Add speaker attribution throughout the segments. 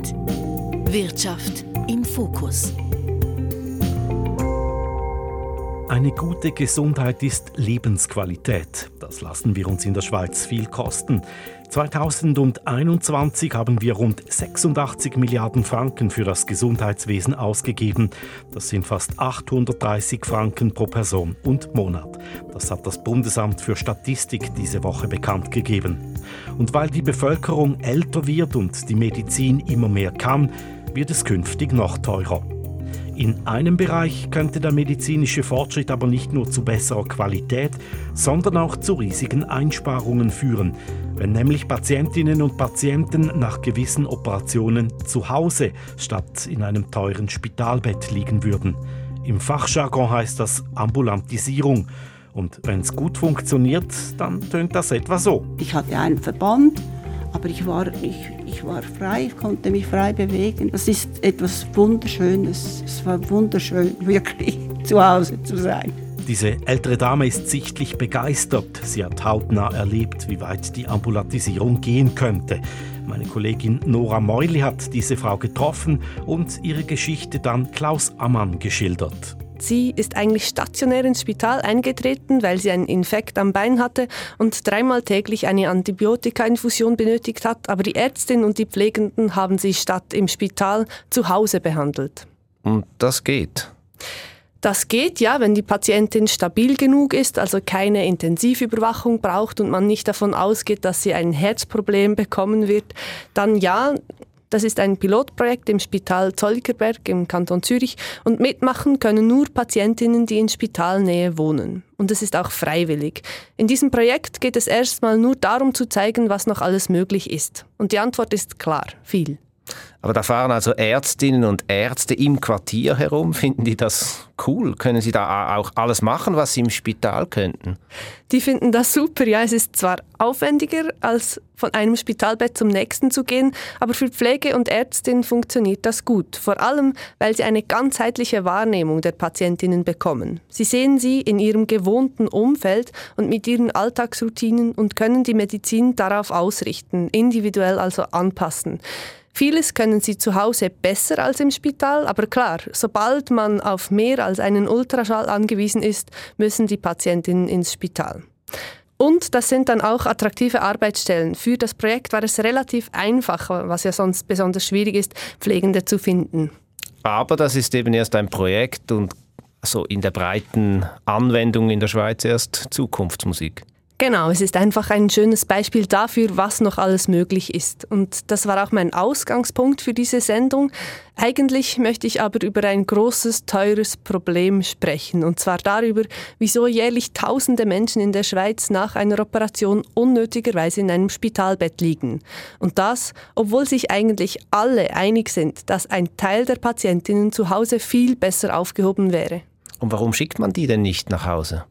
Speaker 1: Gesundheit. Wirtschaft im Fokus.
Speaker 2: Eine gute Gesundheit ist Lebensqualität. Das lassen wir uns in der Schweiz viel kosten. 2021 haben wir rund 86 Milliarden Franken für das Gesundheitswesen ausgegeben. Das sind fast 830 Franken pro Person und Monat. Das hat das Bundesamt für Statistik diese Woche bekannt gegeben. Und weil die Bevölkerung älter wird und die Medizin immer mehr kann, wird es künftig noch teurer. In einem Bereich könnte der medizinische Fortschritt aber nicht nur zu besserer Qualität, sondern auch zu riesigen Einsparungen führen, wenn nämlich Patientinnen und Patienten nach gewissen Operationen zu Hause statt in einem teuren Spitalbett liegen würden. Im Fachjargon heißt das Ambulantisierung. Und wenn es gut funktioniert, dann tönt das etwa so.
Speaker 3: Ich hatte einen Verband aber ich war, ich, ich war frei, ich konnte mich frei bewegen. Das ist etwas Wunderschönes. Es war wunderschön, wirklich zu Hause zu sein.
Speaker 2: Diese ältere Dame ist sichtlich begeistert. Sie hat hautnah erlebt, wie weit die Ambulatisierung gehen könnte. Meine Kollegin Nora Meuli hat diese Frau getroffen und ihre Geschichte dann Klaus Ammann geschildert.
Speaker 4: Sie ist eigentlich stationär ins Spital eingetreten, weil sie einen Infekt am Bein hatte und dreimal täglich eine Antibiotika-Infusion benötigt hat, aber die Ärztin und die Pflegenden haben sie statt im Spital zu Hause behandelt.
Speaker 5: Und das geht?
Speaker 4: Das geht ja, wenn die Patientin stabil genug ist, also keine Intensivüberwachung braucht und man nicht davon ausgeht, dass sie ein Herzproblem bekommen wird. Dann ja, das ist ein Pilotprojekt im Spital Zollikerberg im Kanton Zürich und mitmachen können nur Patientinnen, die in Spitalnähe wohnen. Und es ist auch freiwillig. In diesem Projekt geht es erstmal nur darum zu zeigen, was noch alles möglich ist. Und die Antwort ist klar, viel.
Speaker 5: Aber da fahren also Ärztinnen und Ärzte im Quartier herum. Finden die das cool? Können sie da auch alles machen, was sie im Spital könnten?
Speaker 4: Die finden das super. Ja, es ist zwar aufwendiger, als von einem Spitalbett zum nächsten zu gehen, aber für Pflege und Ärztin funktioniert das gut. Vor allem, weil sie eine ganzheitliche Wahrnehmung der Patientinnen bekommen. Sie sehen sie in ihrem gewohnten Umfeld und mit ihren Alltagsroutinen und können die Medizin darauf ausrichten, individuell also anpassen. Vieles können sie zu Hause besser als im Spital, aber klar, sobald man auf mehr als einen Ultraschall angewiesen ist, müssen die Patientinnen ins Spital. Und das sind dann auch attraktive Arbeitsstellen. Für das Projekt war es relativ einfach, was ja sonst besonders schwierig ist, Pflegende zu finden.
Speaker 5: Aber das ist eben erst ein Projekt und so in der breiten Anwendung in der Schweiz erst Zukunftsmusik.
Speaker 4: Genau, es ist einfach ein schönes Beispiel dafür, was noch alles möglich ist. Und das war auch mein Ausgangspunkt für diese Sendung. Eigentlich möchte ich aber über ein großes, teures Problem sprechen. Und zwar darüber, wieso jährlich tausende Menschen in der Schweiz nach einer Operation unnötigerweise in einem Spitalbett liegen. Und das, obwohl sich eigentlich alle einig sind, dass ein Teil der Patientinnen zu Hause viel besser aufgehoben wäre.
Speaker 5: Und warum schickt man die denn nicht nach Hause?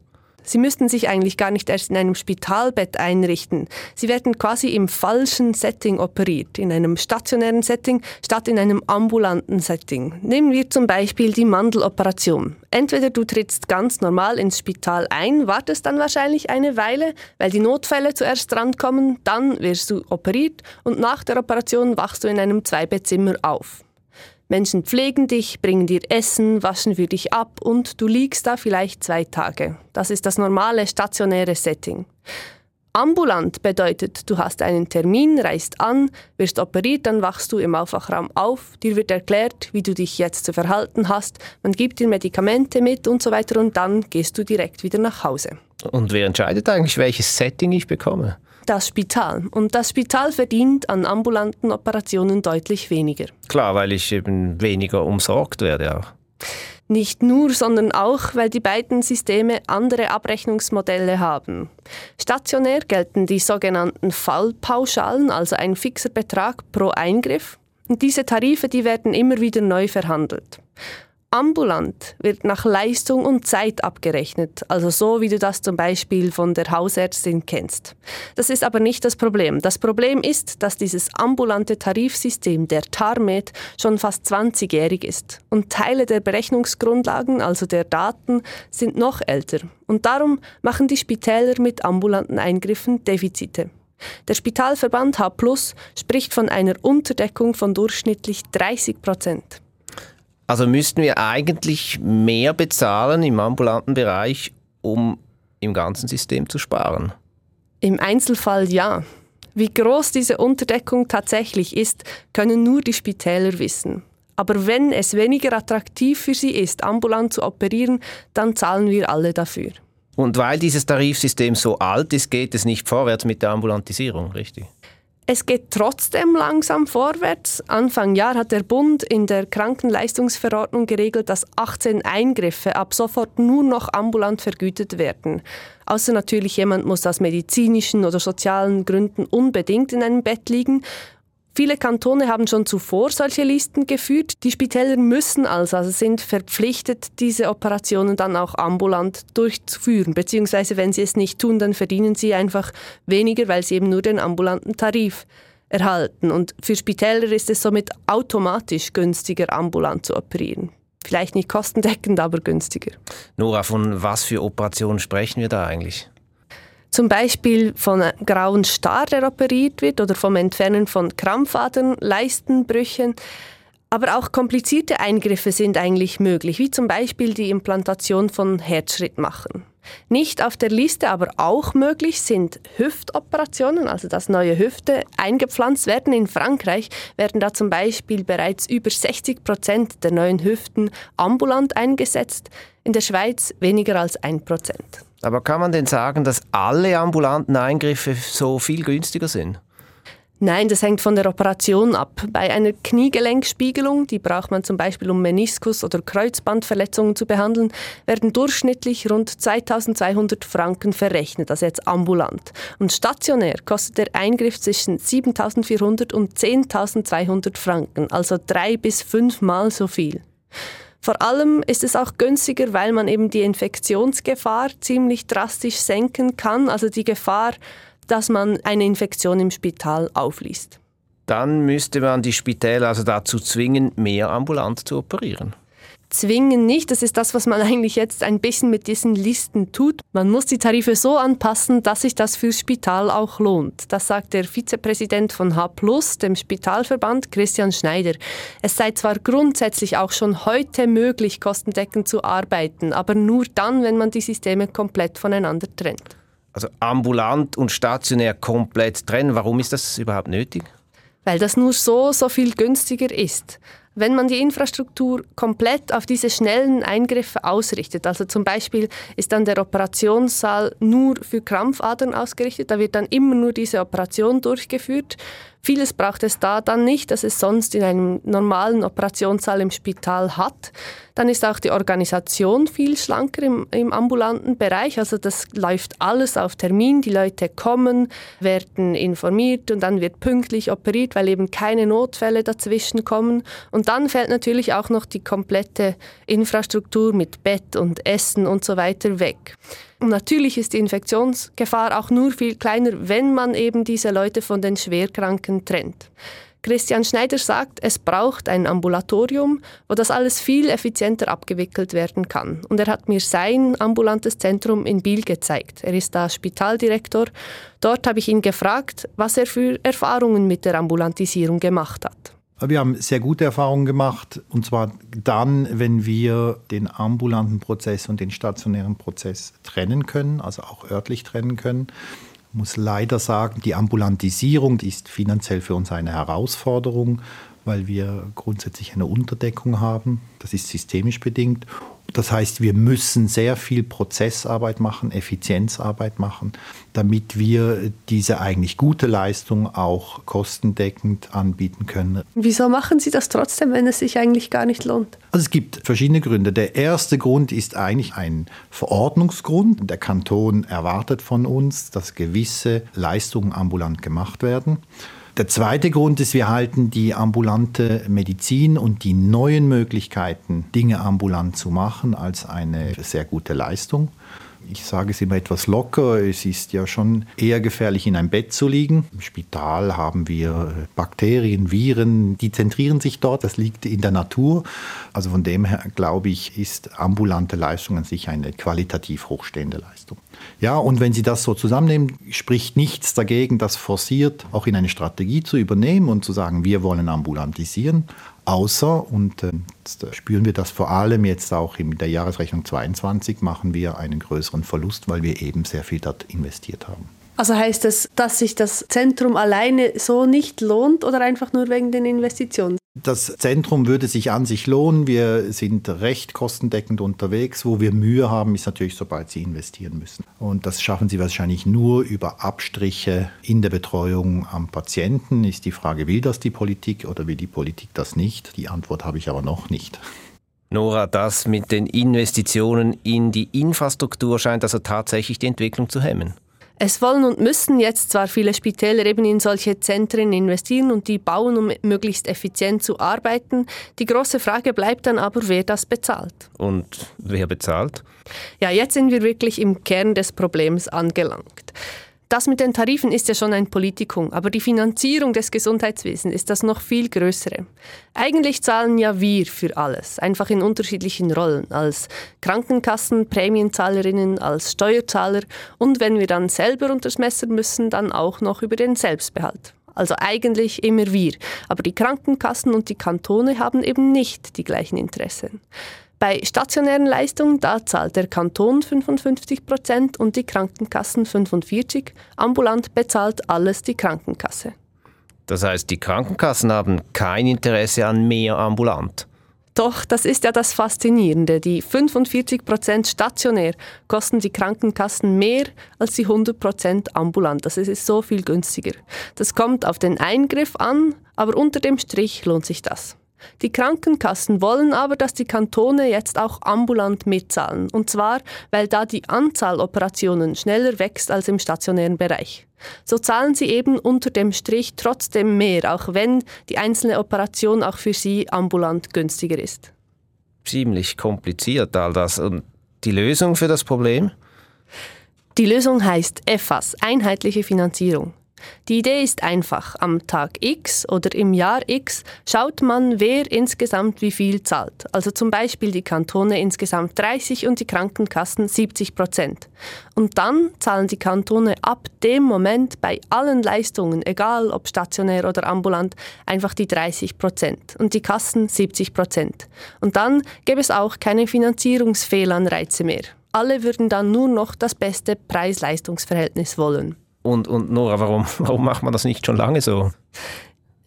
Speaker 4: Sie müssten sich eigentlich gar nicht erst in einem Spitalbett einrichten. Sie werden quasi im falschen Setting operiert, in einem stationären Setting statt in einem ambulanten Setting. Nehmen wir zum Beispiel die Mandeloperation. Entweder du trittst ganz normal ins Spital ein, wartest dann wahrscheinlich eine Weile, weil die Notfälle zuerst drankommen, dann wirst du operiert und nach der Operation wachst du in einem Zweibettzimmer auf. Menschen pflegen dich, bringen dir Essen, waschen für dich ab und du liegst da vielleicht zwei Tage. Das ist das normale stationäre Setting. Ambulant bedeutet, du hast einen Termin, reist an, wirst operiert, dann wachst du im Aufwachraum auf, dir wird erklärt, wie du dich jetzt zu verhalten hast, man gibt dir Medikamente mit und so weiter und dann gehst du direkt wieder nach Hause.
Speaker 5: Und wer entscheidet eigentlich, welches Setting ich bekomme?
Speaker 4: das Spital. Und das Spital verdient an ambulanten Operationen deutlich weniger.
Speaker 5: Klar, weil ich eben weniger umsorgt werde auch.
Speaker 4: Nicht nur, sondern auch, weil die beiden Systeme andere Abrechnungsmodelle haben. Stationär gelten die sogenannten Fallpauschalen, also ein fixer Betrag pro Eingriff. Und diese Tarife, die werden immer wieder neu verhandelt. Ambulant wird nach Leistung und Zeit abgerechnet, also so wie du das zum Beispiel von der Hausärztin kennst. Das ist aber nicht das Problem. Das Problem ist, dass dieses ambulante Tarifsystem der TARMED schon fast 20-jährig ist und Teile der Berechnungsgrundlagen, also der Daten, sind noch älter. Und darum machen die Spitäler mit ambulanten Eingriffen Defizite. Der Spitalverband H spricht von einer Unterdeckung von durchschnittlich 30 Prozent.
Speaker 5: Also müssten wir eigentlich mehr bezahlen im ambulanten Bereich, um im ganzen System zu sparen?
Speaker 4: Im Einzelfall ja. Wie groß diese Unterdeckung tatsächlich ist, können nur die Spitäler wissen. Aber wenn es weniger attraktiv für sie ist, ambulant zu operieren, dann zahlen wir alle dafür.
Speaker 5: Und weil dieses Tarifsystem so alt ist, geht es nicht vorwärts mit der Ambulantisierung, richtig?
Speaker 4: Es geht trotzdem langsam vorwärts. Anfang Jahr hat der Bund in der Krankenleistungsverordnung geregelt, dass 18 Eingriffe ab sofort nur noch ambulant vergütet werden. Außer natürlich jemand muss aus medizinischen oder sozialen Gründen unbedingt in einem Bett liegen. Viele Kantone haben schon zuvor solche Listen geführt. Die Spitäler müssen also, also sind verpflichtet, diese Operationen dann auch ambulant durchzuführen. Beziehungsweise wenn sie es nicht tun, dann verdienen sie einfach weniger, weil sie eben nur den ambulanten Tarif erhalten. Und für Spitäler ist es somit automatisch günstiger, ambulant zu operieren. Vielleicht nicht kostendeckend, aber günstiger.
Speaker 5: Nora, von was für Operationen sprechen wir da eigentlich?
Speaker 4: Zum Beispiel von einem grauen Star, der operiert wird, oder vom Entfernen von Krampfadern, Leistenbrüchen. Aber auch komplizierte Eingriffe sind eigentlich möglich, wie zum Beispiel die Implantation von Herzschrittmachern. Nicht auf der Liste, aber auch möglich sind Hüftoperationen, also dass neue Hüfte eingepflanzt werden. In Frankreich werden da zum Beispiel bereits über 60 Prozent der neuen Hüften ambulant eingesetzt, in der Schweiz weniger als ein Prozent.
Speaker 5: Aber kann man denn sagen, dass alle ambulanten Eingriffe so viel günstiger sind?
Speaker 4: Nein, das hängt von der Operation ab. Bei einer Kniegelenkspiegelung, die braucht man zum Beispiel, um Meniskus- oder Kreuzbandverletzungen zu behandeln, werden durchschnittlich rund 2200 Franken verrechnet, also jetzt ambulant. Und stationär kostet der Eingriff zwischen 7400 und 10.200 Franken, also drei bis fünfmal so viel. Vor allem ist es auch günstiger, weil man eben die Infektionsgefahr ziemlich drastisch senken kann, also die Gefahr, dass man eine Infektion im Spital aufliest.
Speaker 5: Dann müsste man die Spitäler also dazu zwingen, mehr ambulant zu operieren
Speaker 4: zwingen nicht. Das ist das, was man eigentlich jetzt ein bisschen mit diesen Listen tut. Man muss die Tarife so anpassen, dass sich das fürs Spital auch lohnt. Das sagt der Vizepräsident von H+, dem Spitalverband, Christian Schneider. Es sei zwar grundsätzlich auch schon heute möglich, kostendeckend zu arbeiten, aber nur dann, wenn man die Systeme komplett voneinander trennt.
Speaker 5: Also ambulant und stationär komplett trennen. Warum ist das überhaupt nötig?
Speaker 4: Weil das nur so, so viel günstiger ist. Wenn man die Infrastruktur komplett auf diese schnellen Eingriffe ausrichtet, also zum Beispiel ist dann der Operationssaal nur für Krampfadern ausgerichtet, da wird dann immer nur diese Operation durchgeführt, Vieles braucht es da dann nicht, das es sonst in einem normalen Operationssaal im Spital hat. Dann ist auch die Organisation viel schlanker im, im, ambulanten Bereich. Also das läuft alles auf Termin. Die Leute kommen, werden informiert und dann wird pünktlich operiert, weil eben keine Notfälle dazwischen kommen. Und dann fällt natürlich auch noch die komplette Infrastruktur mit Bett und Essen und so weiter weg. Und natürlich ist die Infektionsgefahr auch nur viel kleiner, wenn man eben diese Leute von den Schwerkranken trennt. Christian Schneider sagt, es braucht ein Ambulatorium, wo das alles viel effizienter abgewickelt werden kann. Und er hat mir sein ambulantes Zentrum in Biel gezeigt. Er ist da Spitaldirektor. Dort habe ich ihn gefragt, was er für Erfahrungen mit der Ambulantisierung gemacht hat.
Speaker 6: Wir haben sehr gute Erfahrungen gemacht, und zwar dann, wenn wir den ambulanten Prozess und den stationären Prozess trennen können, also auch örtlich trennen können. Ich muss leider sagen, die Ambulantisierung ist finanziell für uns eine Herausforderung, weil wir grundsätzlich eine Unterdeckung haben. Das ist systemisch bedingt. Das heißt, wir müssen sehr viel Prozessarbeit machen, Effizienzarbeit machen, damit wir diese eigentlich gute Leistung auch kostendeckend anbieten können.
Speaker 4: Wieso machen Sie das trotzdem, wenn es sich eigentlich gar nicht lohnt?
Speaker 6: Also es gibt verschiedene Gründe. Der erste Grund ist eigentlich ein Verordnungsgrund. Der Kanton erwartet von uns, dass gewisse Leistungen ambulant gemacht werden. Der zweite Grund ist, wir halten die ambulante Medizin und die neuen Möglichkeiten, Dinge ambulant zu machen, als eine sehr gute Leistung. Ich sage es immer etwas locker. Es ist ja schon eher gefährlich, in einem Bett zu liegen. Im Spital haben wir Bakterien, Viren, die zentrieren sich dort. Das liegt in der Natur. Also von dem her glaube ich, ist ambulante Leistung an sich eine qualitativ hochstehende Leistung. Ja, und wenn Sie das so zusammennehmen, spricht nichts dagegen, das forciert auch in eine Strategie zu übernehmen und zu sagen, wir wollen ambulantisieren. Außer, und äh, spüren wir das vor allem jetzt auch in der Jahresrechnung 22, machen wir einen größeren Verlust, weil wir eben sehr viel dort investiert haben.
Speaker 4: Also heißt das, dass sich das Zentrum alleine so nicht lohnt oder einfach nur wegen den Investitionen?
Speaker 6: Das Zentrum würde sich an sich lohnen. Wir sind recht kostendeckend unterwegs. Wo wir Mühe haben, ist natürlich, sobald Sie investieren müssen. Und das schaffen Sie wahrscheinlich nur über Abstriche in der Betreuung am Patienten. Ist die Frage, will das die Politik oder will die Politik das nicht? Die Antwort habe ich aber noch nicht.
Speaker 5: Nora, das mit den Investitionen in die Infrastruktur scheint also tatsächlich die Entwicklung zu hemmen.
Speaker 4: Es wollen und müssen jetzt zwar viele Spitäler eben in solche Zentren investieren und die bauen, um möglichst effizient zu arbeiten. Die große Frage bleibt dann aber, wer das bezahlt.
Speaker 5: Und wer bezahlt?
Speaker 4: Ja, jetzt sind wir wirklich im Kern des Problems angelangt. Das mit den Tarifen ist ja schon ein Politikum, aber die Finanzierung des Gesundheitswesens ist das noch viel größere. Eigentlich zahlen ja wir für alles, einfach in unterschiedlichen Rollen, als Krankenkassen, Prämienzahlerinnen, als Steuerzahler und wenn wir dann selber unters Messer müssen, dann auch noch über den Selbstbehalt. Also eigentlich immer wir. Aber die Krankenkassen und die Kantone haben eben nicht die gleichen Interessen. Bei stationären Leistungen, da zahlt der Kanton 55 Prozent und die Krankenkassen 45. Ambulant bezahlt alles die Krankenkasse.
Speaker 5: Das heißt, die Krankenkassen haben kein Interesse an mehr ambulant.
Speaker 4: Doch, das ist ja das Faszinierende. Die 45 Prozent stationär kosten die Krankenkassen mehr als die 100 Prozent ambulant. Das ist so viel günstiger. Das kommt auf den Eingriff an, aber unter dem Strich lohnt sich das. Die Krankenkassen wollen aber, dass die Kantone jetzt auch ambulant mitzahlen. Und zwar, weil da die Anzahl Operationen schneller wächst als im stationären Bereich. So zahlen sie eben unter dem Strich trotzdem mehr, auch wenn die einzelne Operation auch für sie ambulant günstiger ist.
Speaker 5: Ziemlich kompliziert all das. Und die Lösung für das Problem?
Speaker 4: Die Lösung heißt EFAS, einheitliche Finanzierung. Die Idee ist einfach. Am Tag X oder im Jahr X schaut man, wer insgesamt wie viel zahlt. Also zum Beispiel die Kantone insgesamt 30 und die Krankenkassen 70 Prozent. Und dann zahlen die Kantone ab dem Moment bei allen Leistungen, egal ob stationär oder ambulant, einfach die 30 Prozent und die Kassen 70 Prozent. Und dann gäbe es auch keine Finanzierungsfehlanreize mehr. Alle würden dann nur noch das beste Preis-Leistungs-Verhältnis wollen.
Speaker 5: Und, und Nora, warum, warum macht man das nicht schon lange so?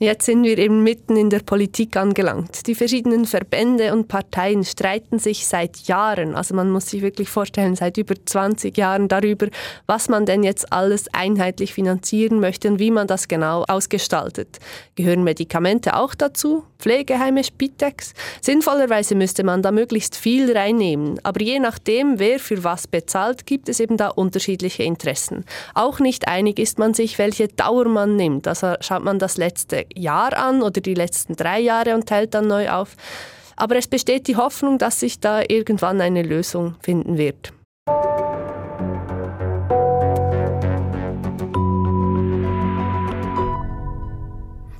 Speaker 4: Jetzt sind wir eben mitten in der Politik angelangt. Die verschiedenen Verbände und Parteien streiten sich seit Jahren, also man muss sich wirklich vorstellen, seit über 20 Jahren darüber, was man denn jetzt alles einheitlich finanzieren möchte und wie man das genau ausgestaltet. Gehören Medikamente auch dazu? Pflegeheime, Spitex? Sinnvollerweise müsste man da möglichst viel reinnehmen, aber je nachdem, wer für was bezahlt, gibt es eben da unterschiedliche Interessen. Auch nicht einig ist man sich, welche Dauer man nimmt. Also schaut man das letzte Jahr an oder die letzten drei Jahre und teilt dann neu auf. Aber es besteht die Hoffnung, dass sich da irgendwann eine Lösung finden wird.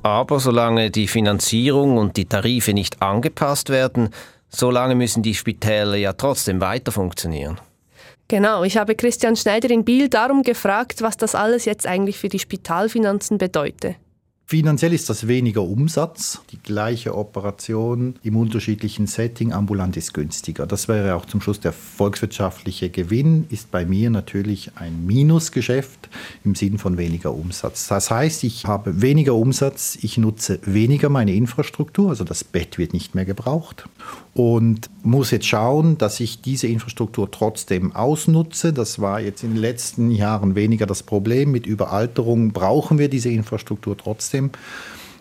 Speaker 5: Aber solange die Finanzierung und die Tarife nicht angepasst werden, solange müssen die Spitäler ja trotzdem weiter funktionieren.
Speaker 4: Genau, ich habe Christian Schneider in Biel darum gefragt, was das alles jetzt eigentlich für die Spitalfinanzen bedeutet.
Speaker 6: Finanziell ist das weniger Umsatz. Die gleiche Operation im unterschiedlichen Setting ambulant ist günstiger. Das wäre auch zum Schluss der volkswirtschaftliche Gewinn, ist bei mir natürlich ein Minusgeschäft im Sinn von weniger Umsatz. Das heißt, ich habe weniger Umsatz, ich nutze weniger meine Infrastruktur, also das Bett wird nicht mehr gebraucht und muss jetzt schauen, dass ich diese Infrastruktur trotzdem ausnutze. Das war jetzt in den letzten Jahren weniger das Problem. Mit Überalterung brauchen wir diese Infrastruktur trotzdem.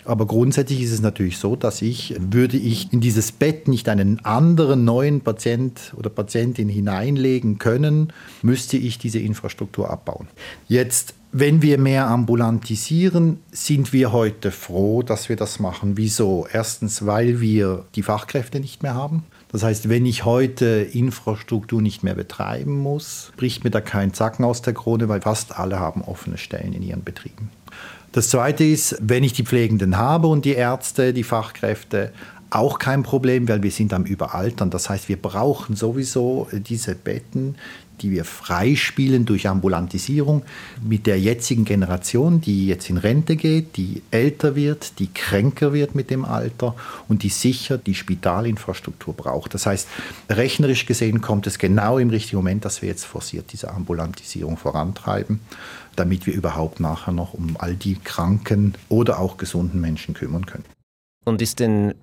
Speaker 6: Aber grundsätzlich ist es natürlich so, dass ich, würde ich in dieses Bett nicht einen anderen neuen Patient oder Patientin hineinlegen können, müsste ich diese Infrastruktur abbauen. Jetzt wenn wir mehr ambulantisieren, sind wir heute froh, dass wir das machen. Wieso? Erstens, weil wir die Fachkräfte nicht mehr haben. Das heißt, wenn ich heute Infrastruktur nicht mehr betreiben muss, bricht mir da kein Zacken aus der Krone, weil fast alle haben offene Stellen in ihren Betrieben. Das Zweite ist, wenn ich die Pflegenden habe und die Ärzte, die Fachkräfte, auch kein Problem, weil wir sind am Überaltern. Das heißt, wir brauchen sowieso diese Betten, die wir freispielen durch Ambulantisierung mit der jetzigen Generation, die jetzt in Rente geht, die älter wird, die kränker wird mit dem Alter und die sicher die Spitalinfrastruktur braucht. Das heißt, rechnerisch gesehen kommt es genau im richtigen Moment, dass wir jetzt forciert diese Ambulantisierung vorantreiben damit wir überhaupt nachher noch um all die kranken oder auch gesunden Menschen kümmern können.
Speaker 5: Und ist denn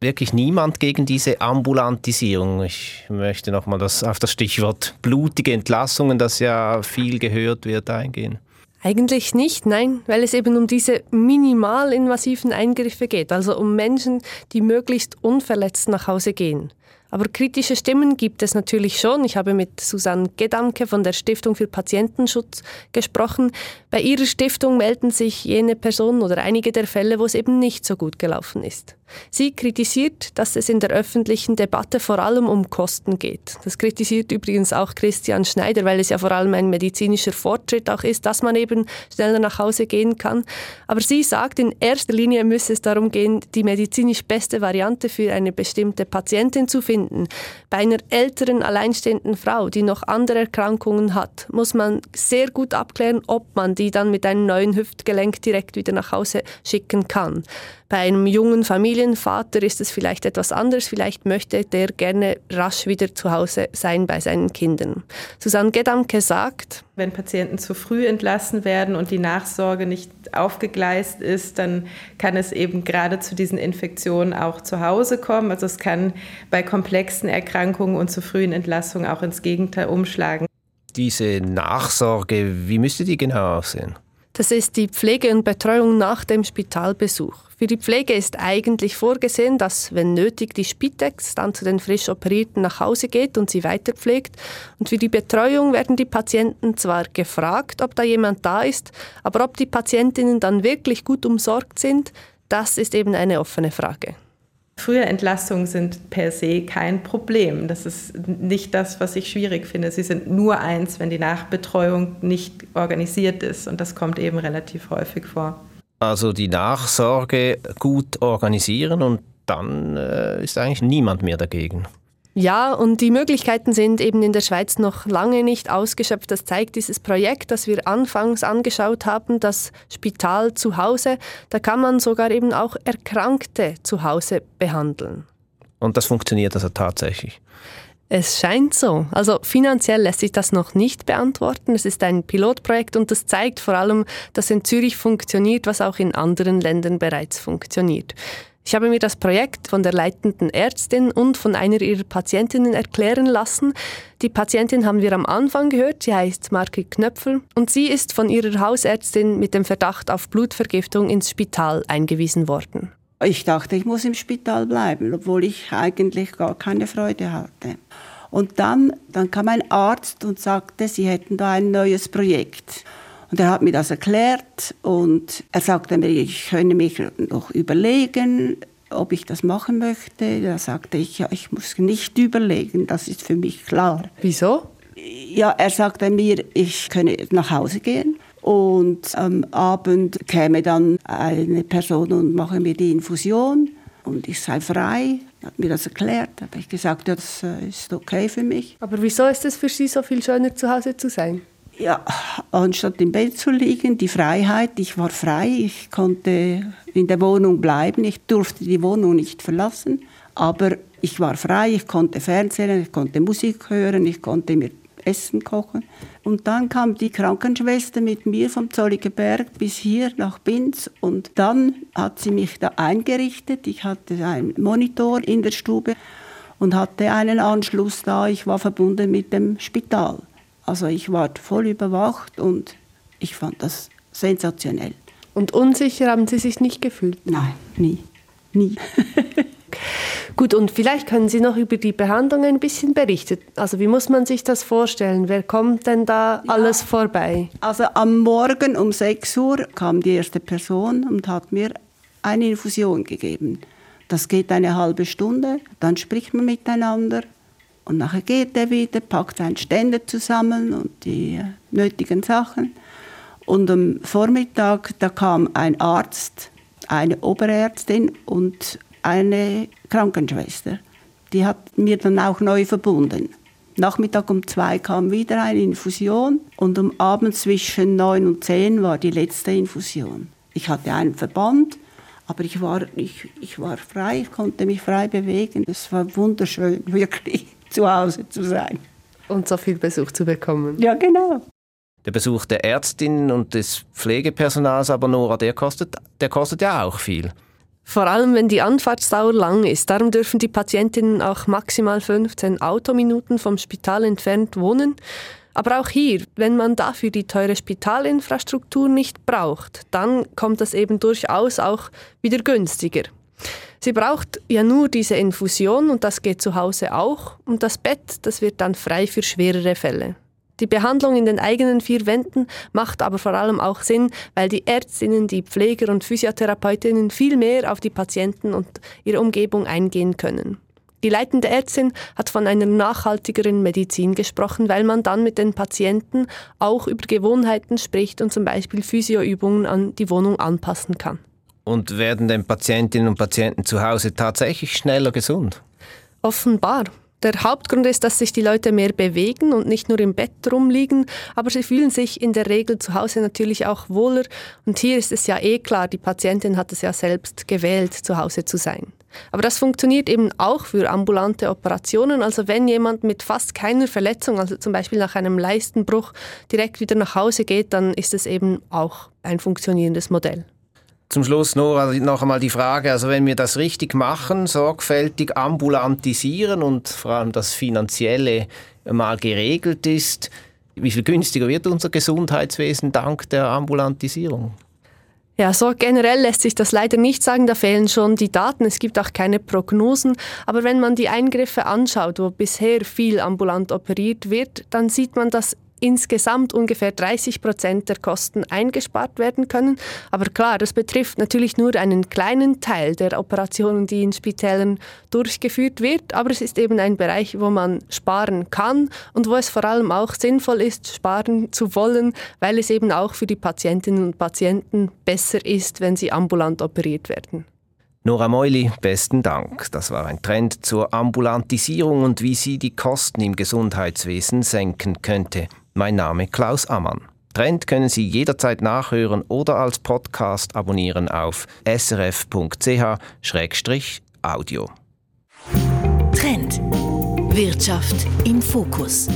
Speaker 5: wirklich niemand gegen diese Ambulantisierung? Ich möchte nochmal das, auf das Stichwort blutige Entlassungen, das ja viel gehört wird, eingehen.
Speaker 4: Eigentlich nicht, nein, weil es eben um diese minimalinvasiven Eingriffe geht, also um Menschen, die möglichst unverletzt nach Hause gehen. Aber kritische Stimmen gibt es natürlich schon. Ich habe mit Susanne Gedamke von der Stiftung für Patientenschutz gesprochen. Bei ihrer Stiftung melden sich jene Personen oder einige der Fälle, wo es eben nicht so gut gelaufen ist. Sie kritisiert, dass es in der öffentlichen Debatte vor allem um Kosten geht. Das kritisiert übrigens auch Christian Schneider, weil es ja vor allem ein medizinischer Fortschritt auch ist, dass man eben schneller nach Hause gehen kann. Aber sie sagt, in erster Linie müsse es darum gehen, die medizinisch beste Variante für eine bestimmte Patientin zu finden. Bei einer älteren alleinstehenden Frau, die noch andere Erkrankungen hat, muss man sehr gut abklären, ob man die dann mit einem neuen Hüftgelenk direkt wieder nach Hause schicken kann. Bei einem jungen Familienvater ist es vielleicht etwas anders. Vielleicht möchte der gerne rasch wieder zu Hause sein bei seinen Kindern. Susanne Gedamke sagt,
Speaker 7: wenn Patienten zu früh entlassen werden und die Nachsorge nicht aufgegleist ist, dann kann es eben gerade zu diesen Infektionen auch zu Hause kommen. Also es kann bei komplexen Erkrankungen und zu frühen Entlassungen auch ins Gegenteil umschlagen.
Speaker 5: Diese Nachsorge, wie müsste die genau aussehen?
Speaker 4: Das ist die Pflege und Betreuung nach dem Spitalbesuch. Für die Pflege ist eigentlich vorgesehen, dass, wenn nötig, die Spitex dann zu den frisch Operierten nach Hause geht und sie weiterpflegt. Und für die Betreuung werden die Patienten zwar gefragt, ob da jemand da ist, aber ob die Patientinnen dann wirklich gut umsorgt sind, das ist eben eine offene Frage.
Speaker 7: Frühe Entlastungen sind per se kein Problem. Das ist nicht das, was ich schwierig finde. Sie sind nur eins, wenn die Nachbetreuung nicht organisiert ist. Und das kommt eben relativ häufig vor.
Speaker 5: Also die Nachsorge gut organisieren und dann äh, ist eigentlich niemand mehr dagegen.
Speaker 4: Ja, und die Möglichkeiten sind eben in der Schweiz noch lange nicht ausgeschöpft. Das zeigt dieses Projekt, das wir anfangs angeschaut haben, das Spital zu Hause. Da kann man sogar eben auch Erkrankte zu Hause behandeln.
Speaker 5: Und das funktioniert also tatsächlich?
Speaker 4: Es scheint so. Also finanziell lässt sich das noch nicht beantworten. Es ist ein Pilotprojekt und das zeigt vor allem, dass in Zürich funktioniert, was auch in anderen Ländern bereits funktioniert. Ich habe mir das Projekt von der leitenden Ärztin und von einer ihrer Patientinnen erklären lassen. Die Patientin haben wir am Anfang gehört, sie heißt Marke Knöpfel und sie ist von ihrer Hausärztin mit dem Verdacht auf Blutvergiftung ins Spital eingewiesen worden.
Speaker 3: Ich dachte, ich muss im Spital bleiben, obwohl ich eigentlich gar keine Freude hatte. Und dann, dann kam ein Arzt und sagte, sie hätten da ein neues Projekt. Und er hat mir das erklärt und er sagte mir, ich könne mich noch überlegen, ob ich das machen möchte. Da sagte ich, ja, ich muss nicht überlegen, das ist für mich klar.
Speaker 4: Wieso?
Speaker 3: Ja, er sagte mir, ich könne nach Hause gehen und am Abend käme dann eine Person und mache mir die Infusion und ich sei frei. Er hat mir das erklärt. Da habe ich gesagt, ja, das äh, ist okay für mich.
Speaker 4: Aber wieso ist es für Sie so viel schöner, zu Hause zu sein?
Speaker 3: Ja, anstatt im Bett zu liegen, die Freiheit. Ich war frei, ich konnte in der Wohnung bleiben. Ich durfte die Wohnung nicht verlassen. Aber ich war frei, ich konnte Fernsehen, ich konnte Musik hören, ich konnte mir Essen kochen. Und dann kam die Krankenschwester mit mir vom Zolligenberg bis hier nach Binz und dann hat sie mich da eingerichtet. Ich hatte einen Monitor in der Stube und hatte einen Anschluss da. Ich war verbunden mit dem Spital. Also ich war voll überwacht und ich fand das sensationell.
Speaker 4: Und unsicher haben Sie sich nicht gefühlt?
Speaker 3: Nein, nie. Nie.
Speaker 4: Gut, und vielleicht können Sie noch über die Behandlung ein bisschen berichten. Also wie muss man sich das vorstellen? Wer kommt denn da ja. alles vorbei?
Speaker 3: Also am Morgen um 6 Uhr kam die erste Person und hat mir eine Infusion gegeben. Das geht eine halbe Stunde, dann spricht man miteinander und nachher geht er wieder, packt seine Stände zusammen und die äh, nötigen Sachen. Und am Vormittag, da kam ein Arzt, eine Oberärztin und eine Krankenschwester. Die hat mir dann auch neu verbunden. Nachmittag um zwei kam wieder eine Infusion und um Abend zwischen neun und zehn war die letzte Infusion. Ich hatte einen Verband, aber ich war, ich, ich war frei, ich konnte mich frei bewegen. Es war wunderschön, wirklich zu Hause zu sein.
Speaker 4: Und so viel Besuch zu bekommen.
Speaker 3: Ja, genau.
Speaker 5: Der Besuch der Ärztinnen und des Pflegepersonals aber, Nora, der kostet, der kostet ja auch viel.
Speaker 4: Vor allem, wenn die Anfahrtsdauer lang ist. Darum dürfen die Patientinnen auch maximal 15 Autominuten vom Spital entfernt wohnen. Aber auch hier, wenn man dafür die teure Spitalinfrastruktur nicht braucht, dann kommt das eben durchaus auch wieder günstiger. Sie braucht ja nur diese Infusion und das geht zu Hause auch und das Bett, das wird dann frei für schwerere Fälle. Die Behandlung in den eigenen vier Wänden macht aber vor allem auch Sinn, weil die Ärztinnen, die Pfleger und Physiotherapeutinnen viel mehr auf die Patienten und ihre Umgebung eingehen können. Die leitende Ärztin hat von einer nachhaltigeren Medizin gesprochen, weil man dann mit den Patienten auch über Gewohnheiten spricht und zum Beispiel Physioübungen an die Wohnung anpassen kann.
Speaker 5: Und werden denn Patientinnen und Patienten zu Hause tatsächlich schneller gesund?
Speaker 4: Offenbar. Der Hauptgrund ist, dass sich die Leute mehr bewegen und nicht nur im Bett rumliegen, aber sie fühlen sich in der Regel zu Hause natürlich auch wohler. Und hier ist es ja eh klar, die Patientin hat es ja selbst gewählt, zu Hause zu sein. Aber das funktioniert eben auch für ambulante Operationen. Also wenn jemand mit fast keiner Verletzung, also zum Beispiel nach einem Leistenbruch, direkt wieder nach Hause geht, dann ist es eben auch ein funktionierendes Modell.
Speaker 5: Zum Schluss Nora, noch einmal die Frage, also wenn wir das richtig machen, sorgfältig ambulantisieren und vor allem das Finanzielle mal geregelt ist, wie viel günstiger wird unser Gesundheitswesen dank der Ambulantisierung?
Speaker 4: Ja, so generell lässt sich das leider nicht sagen, da fehlen schon die Daten, es gibt auch keine Prognosen, aber wenn man die Eingriffe anschaut, wo bisher viel ambulant operiert wird, dann sieht man, dass insgesamt ungefähr 30 Prozent der Kosten eingespart werden können. Aber klar, das betrifft natürlich nur einen kleinen Teil der Operationen, die in Spitälern durchgeführt wird. Aber es ist eben ein Bereich, wo man sparen kann und wo es vor allem auch sinnvoll ist, sparen zu wollen, weil es eben auch für die Patientinnen und Patienten besser ist, wenn sie ambulant operiert werden.
Speaker 5: Nora Meuli, besten Dank. Das war ein Trend zur Ambulantisierung und wie sie die Kosten im Gesundheitswesen senken könnte. Mein Name Klaus Ammann. Trend können Sie jederzeit nachhören oder als Podcast abonnieren auf srf.ch-audio.
Speaker 1: Trend. Wirtschaft im Fokus.